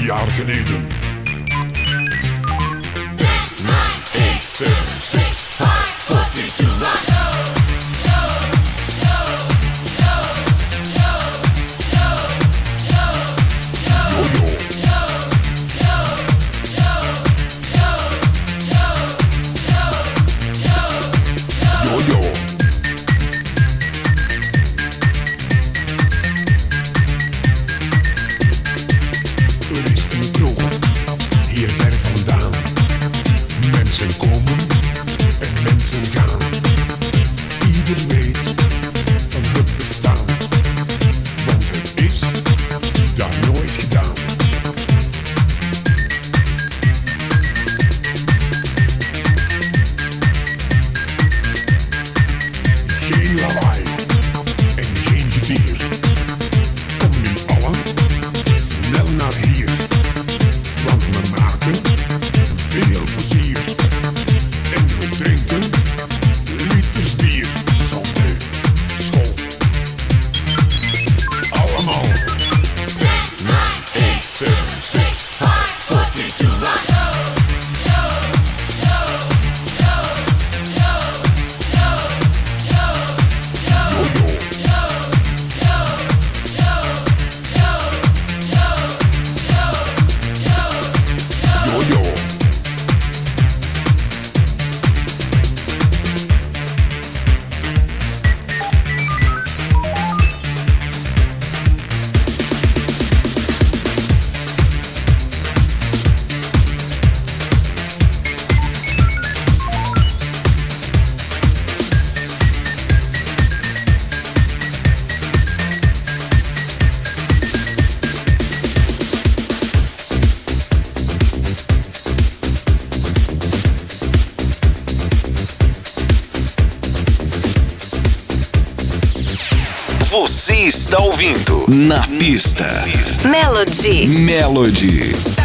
Jaar geleden. 10, 9, 8, 7, 6, 5, 4, está ouvindo Na pista, Melody. Melody.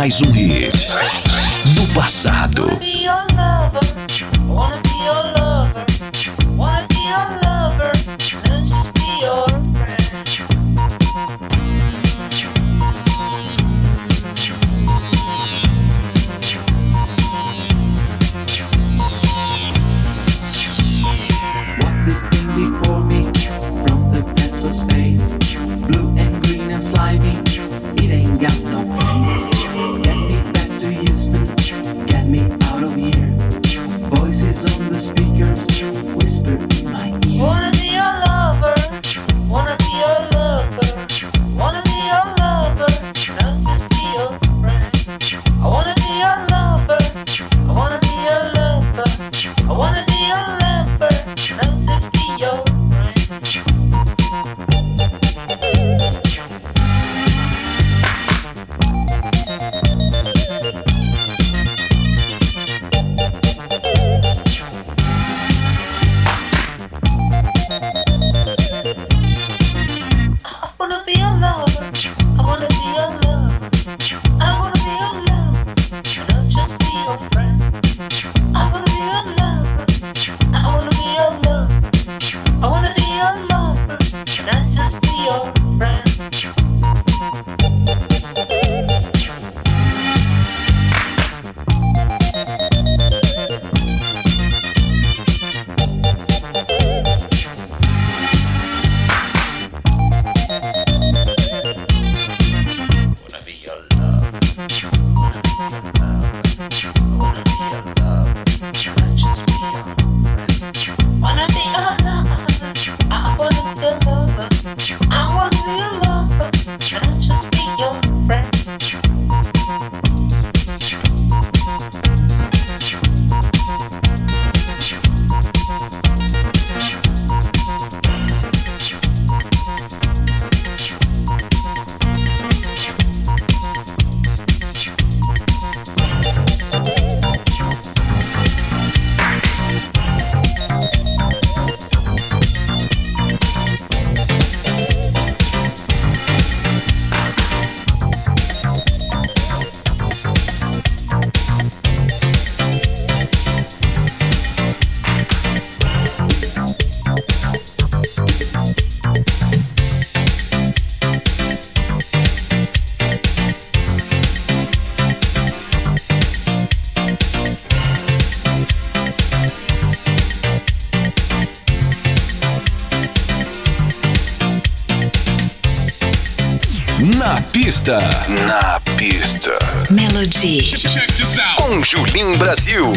Mais um hit Na pista. Melody. Com Julim Brasil.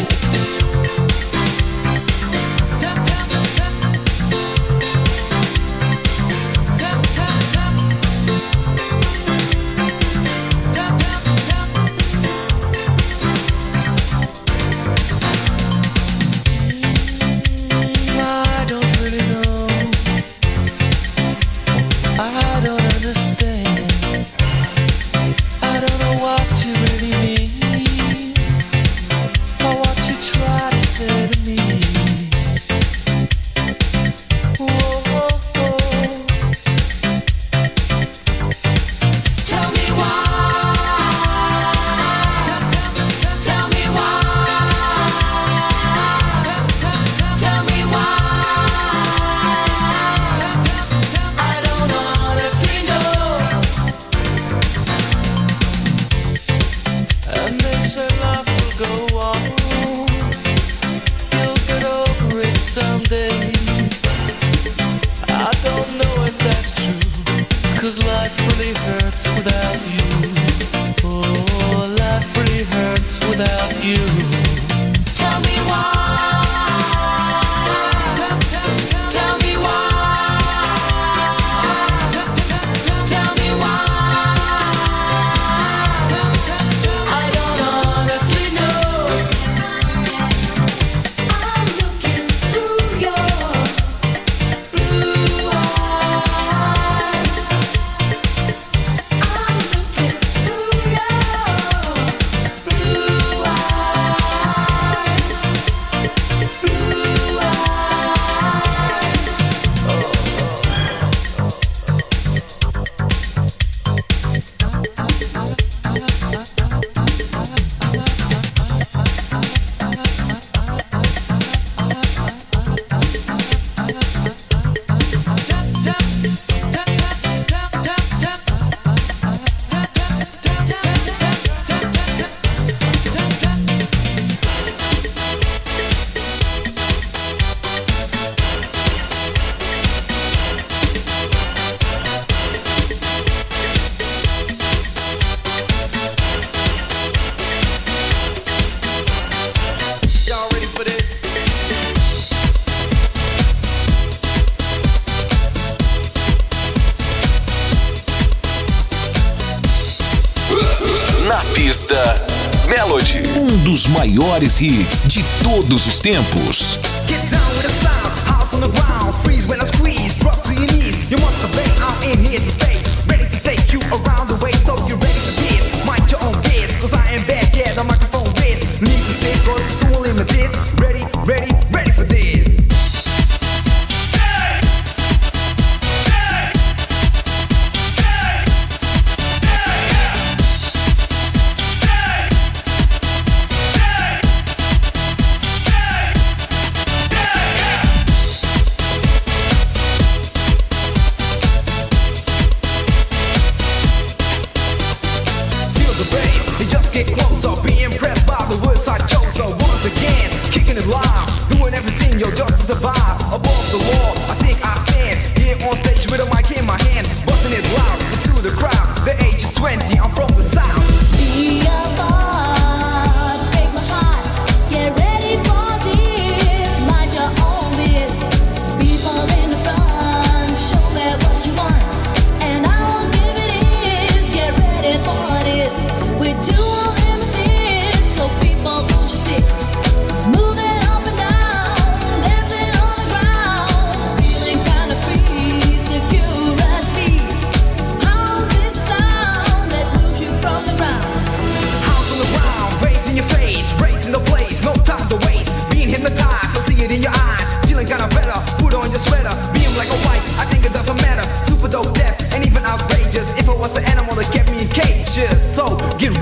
os maiores hits de todos os tempos. Get down with the sound, house on the ground, freeze when I squeeze, drop to your knees. You must in here to stay, ready to take you around the way, so you're ready this. Mind your own cause I am back, yeah, the microphone's. Need to say, cause it's too limited, ready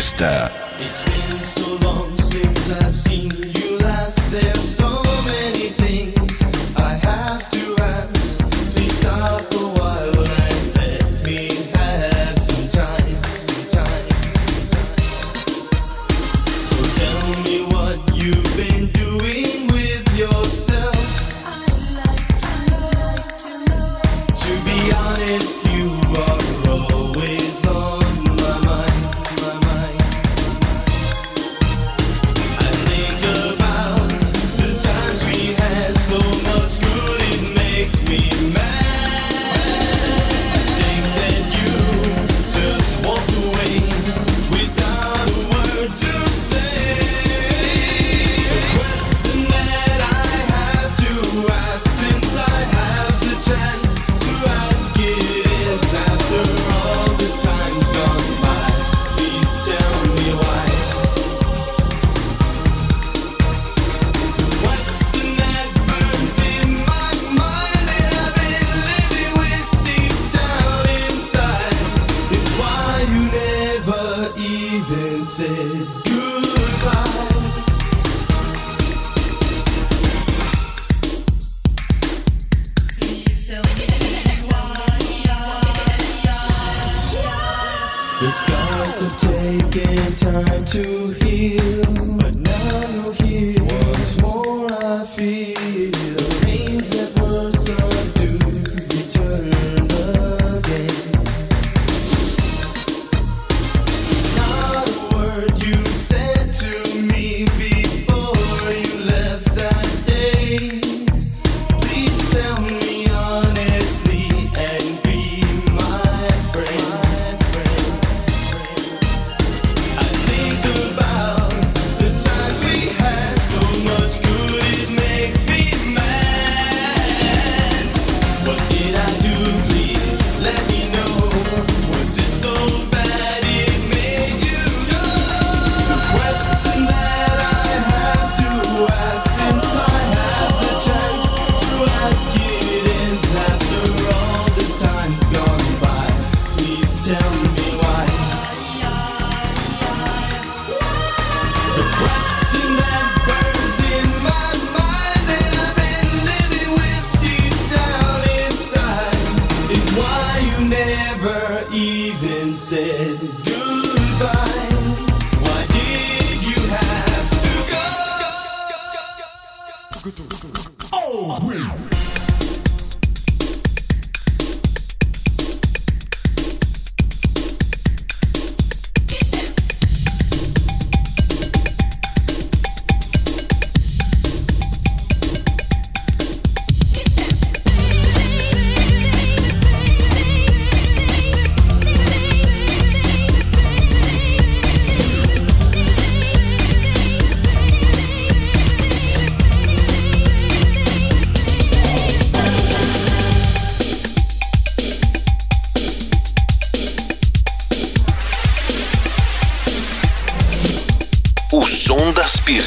Entrevista.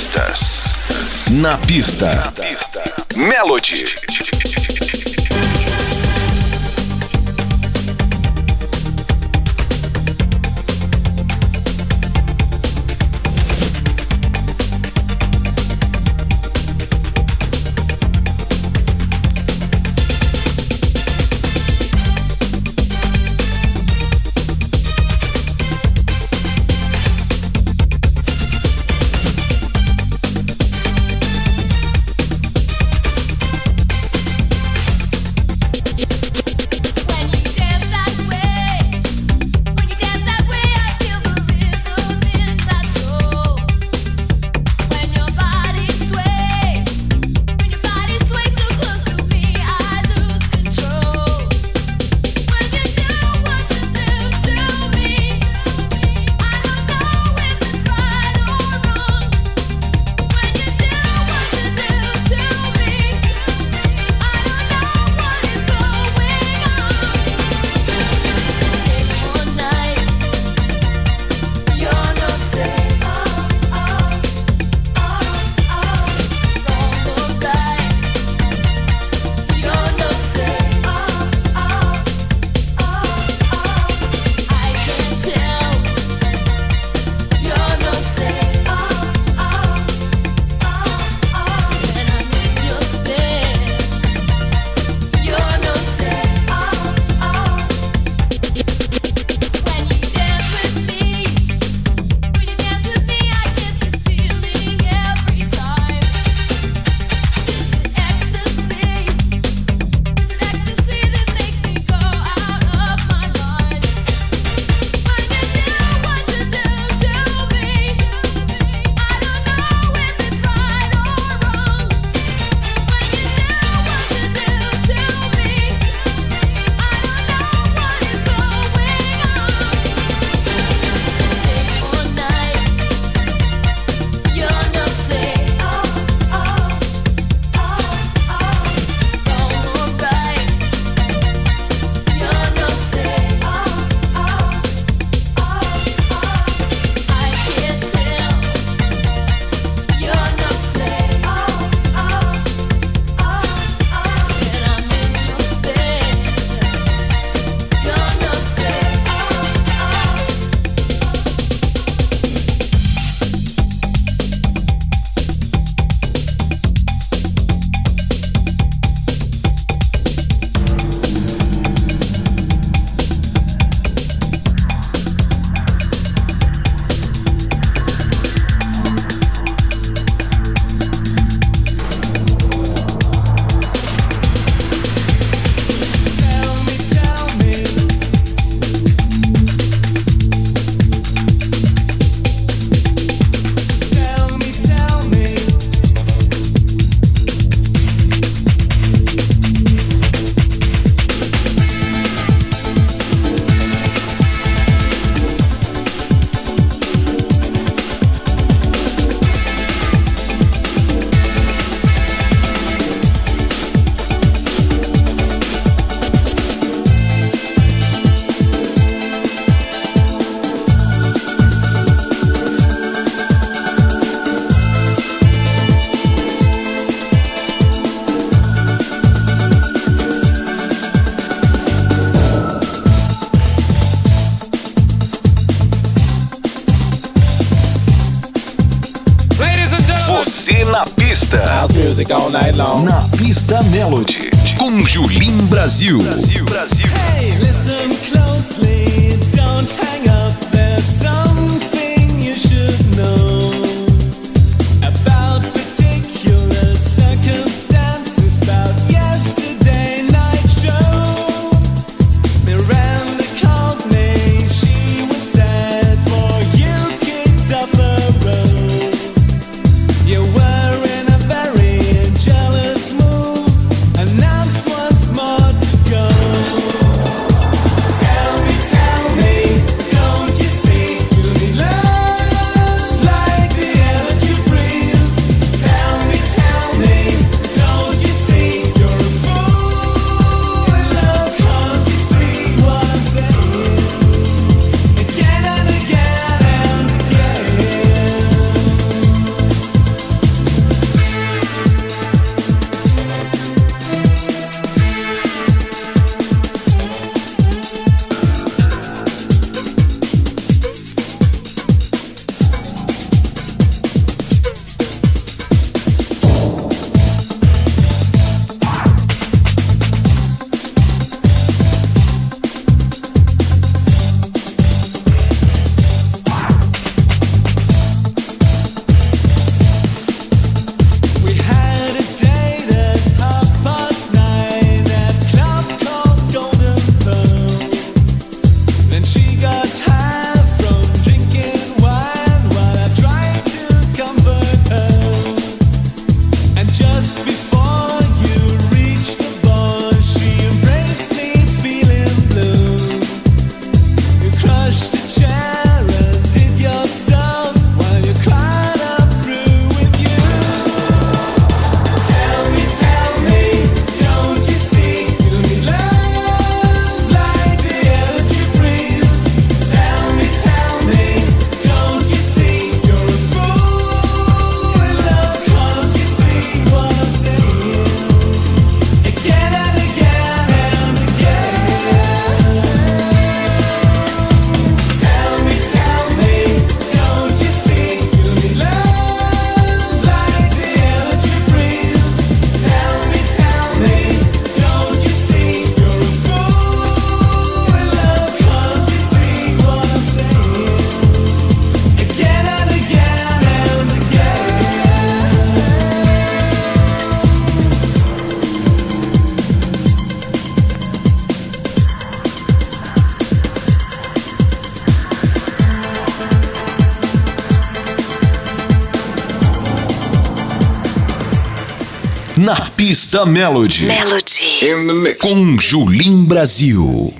Pistas. Na pista. Melody. Na pista Melody. Com Julim Brasil. Brasil. Hey, pista Melody. Melody. In the mix. Com Julim Brasil.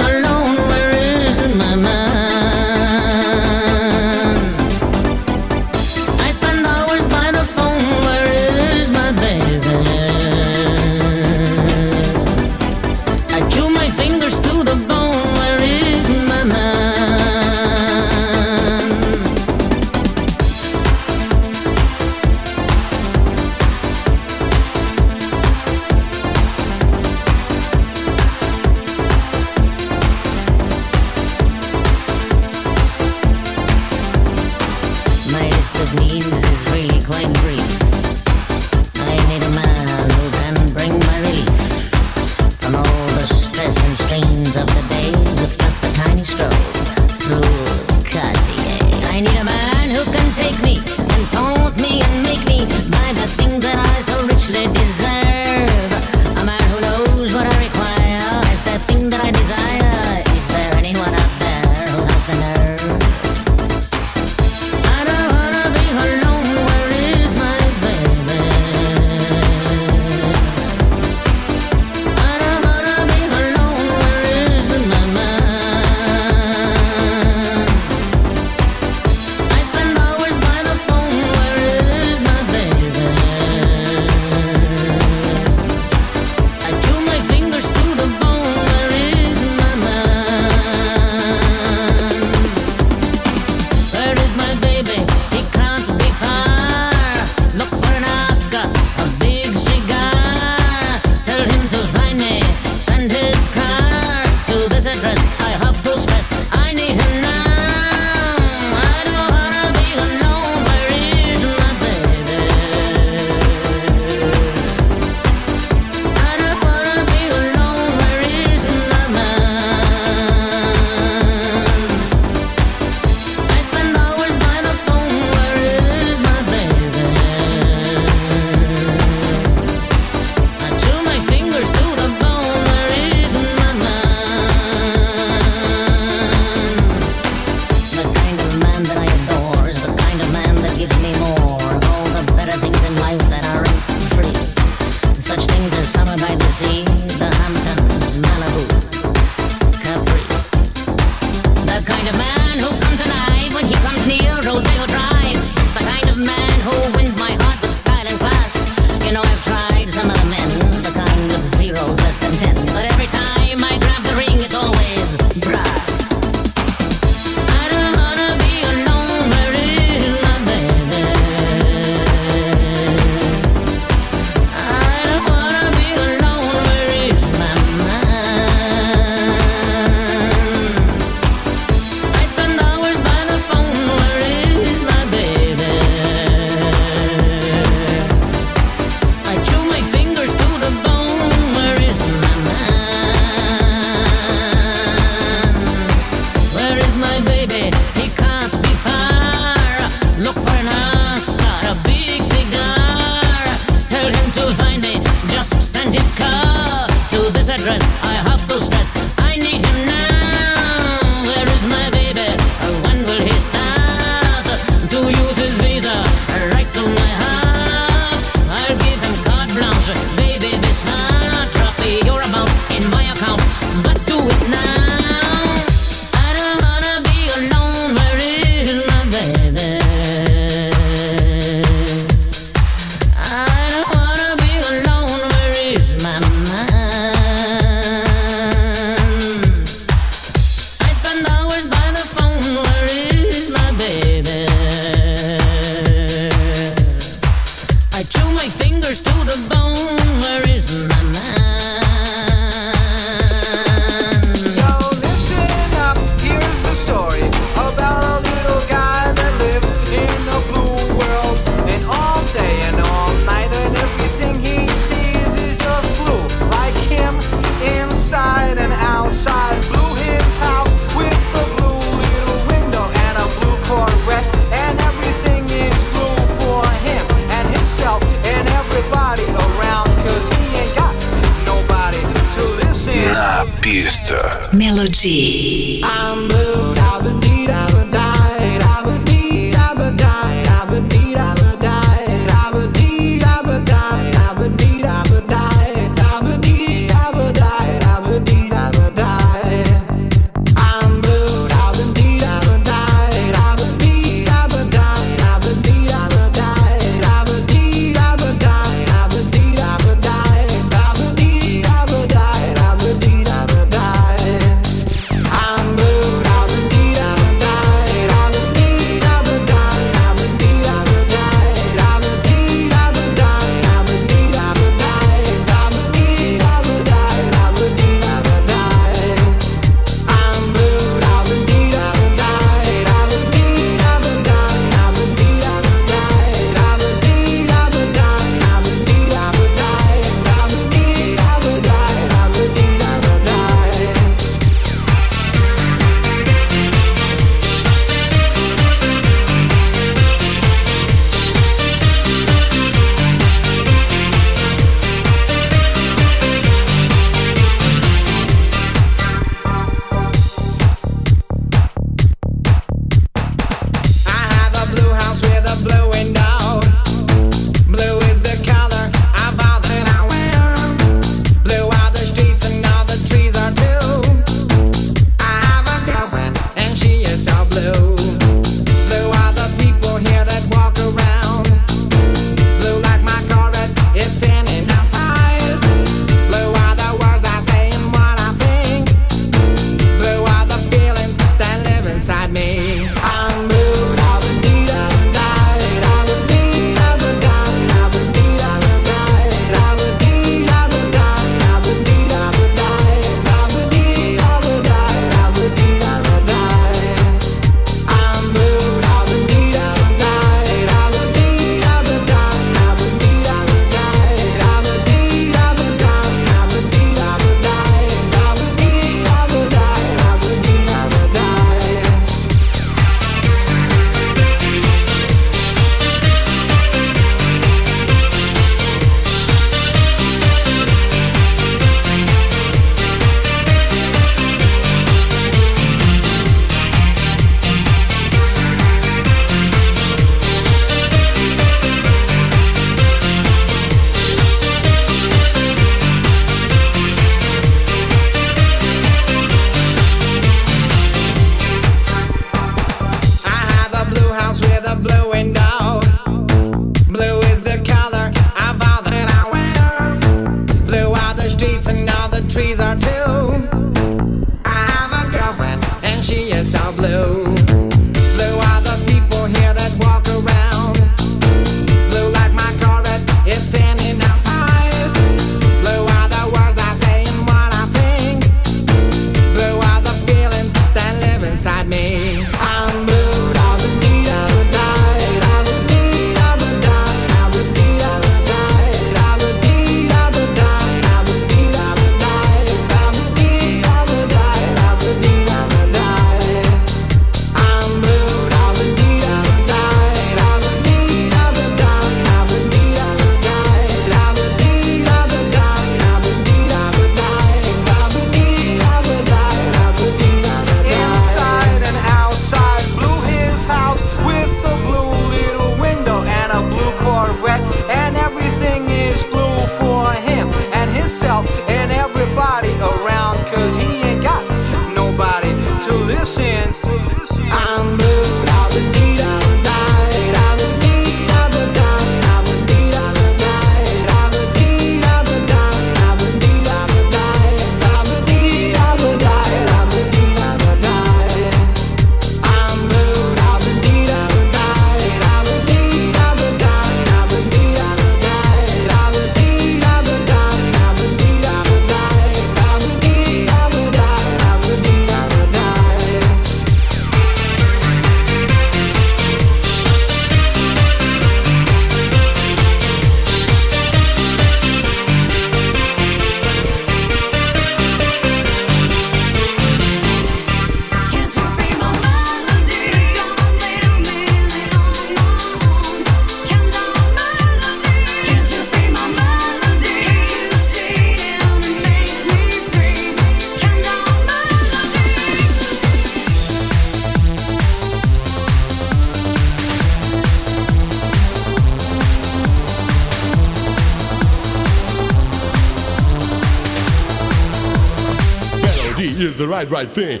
right, right thing.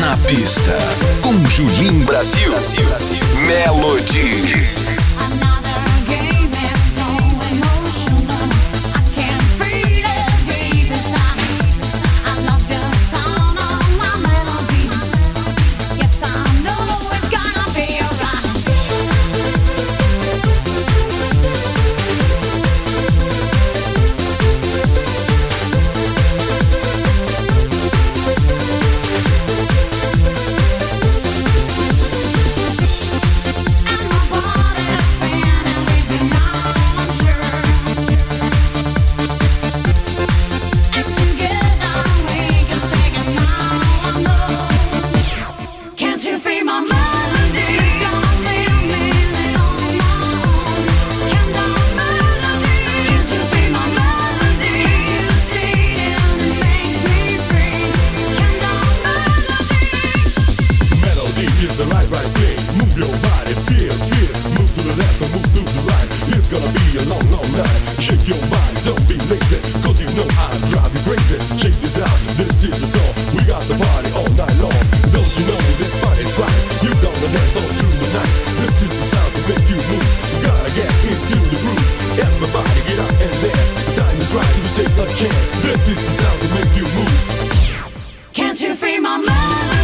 Na pista, com Brasil, Brasil, Brasil. Melody. Sound to make you move. Can't you free my mind?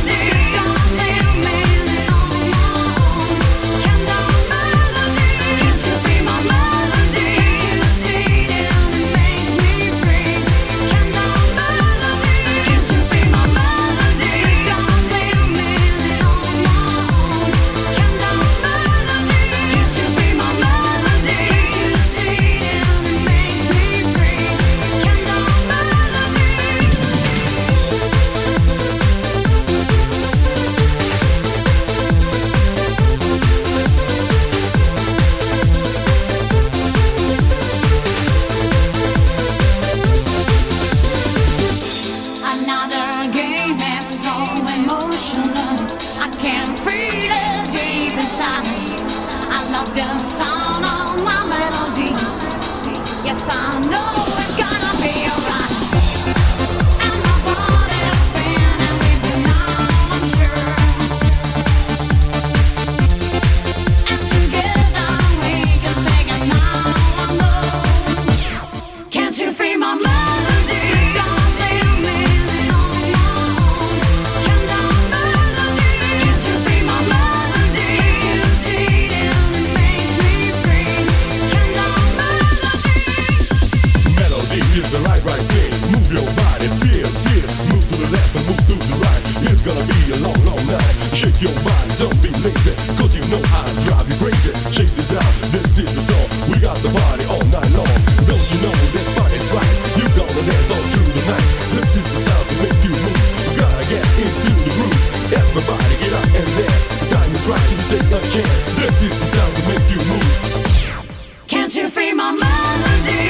To free my mind.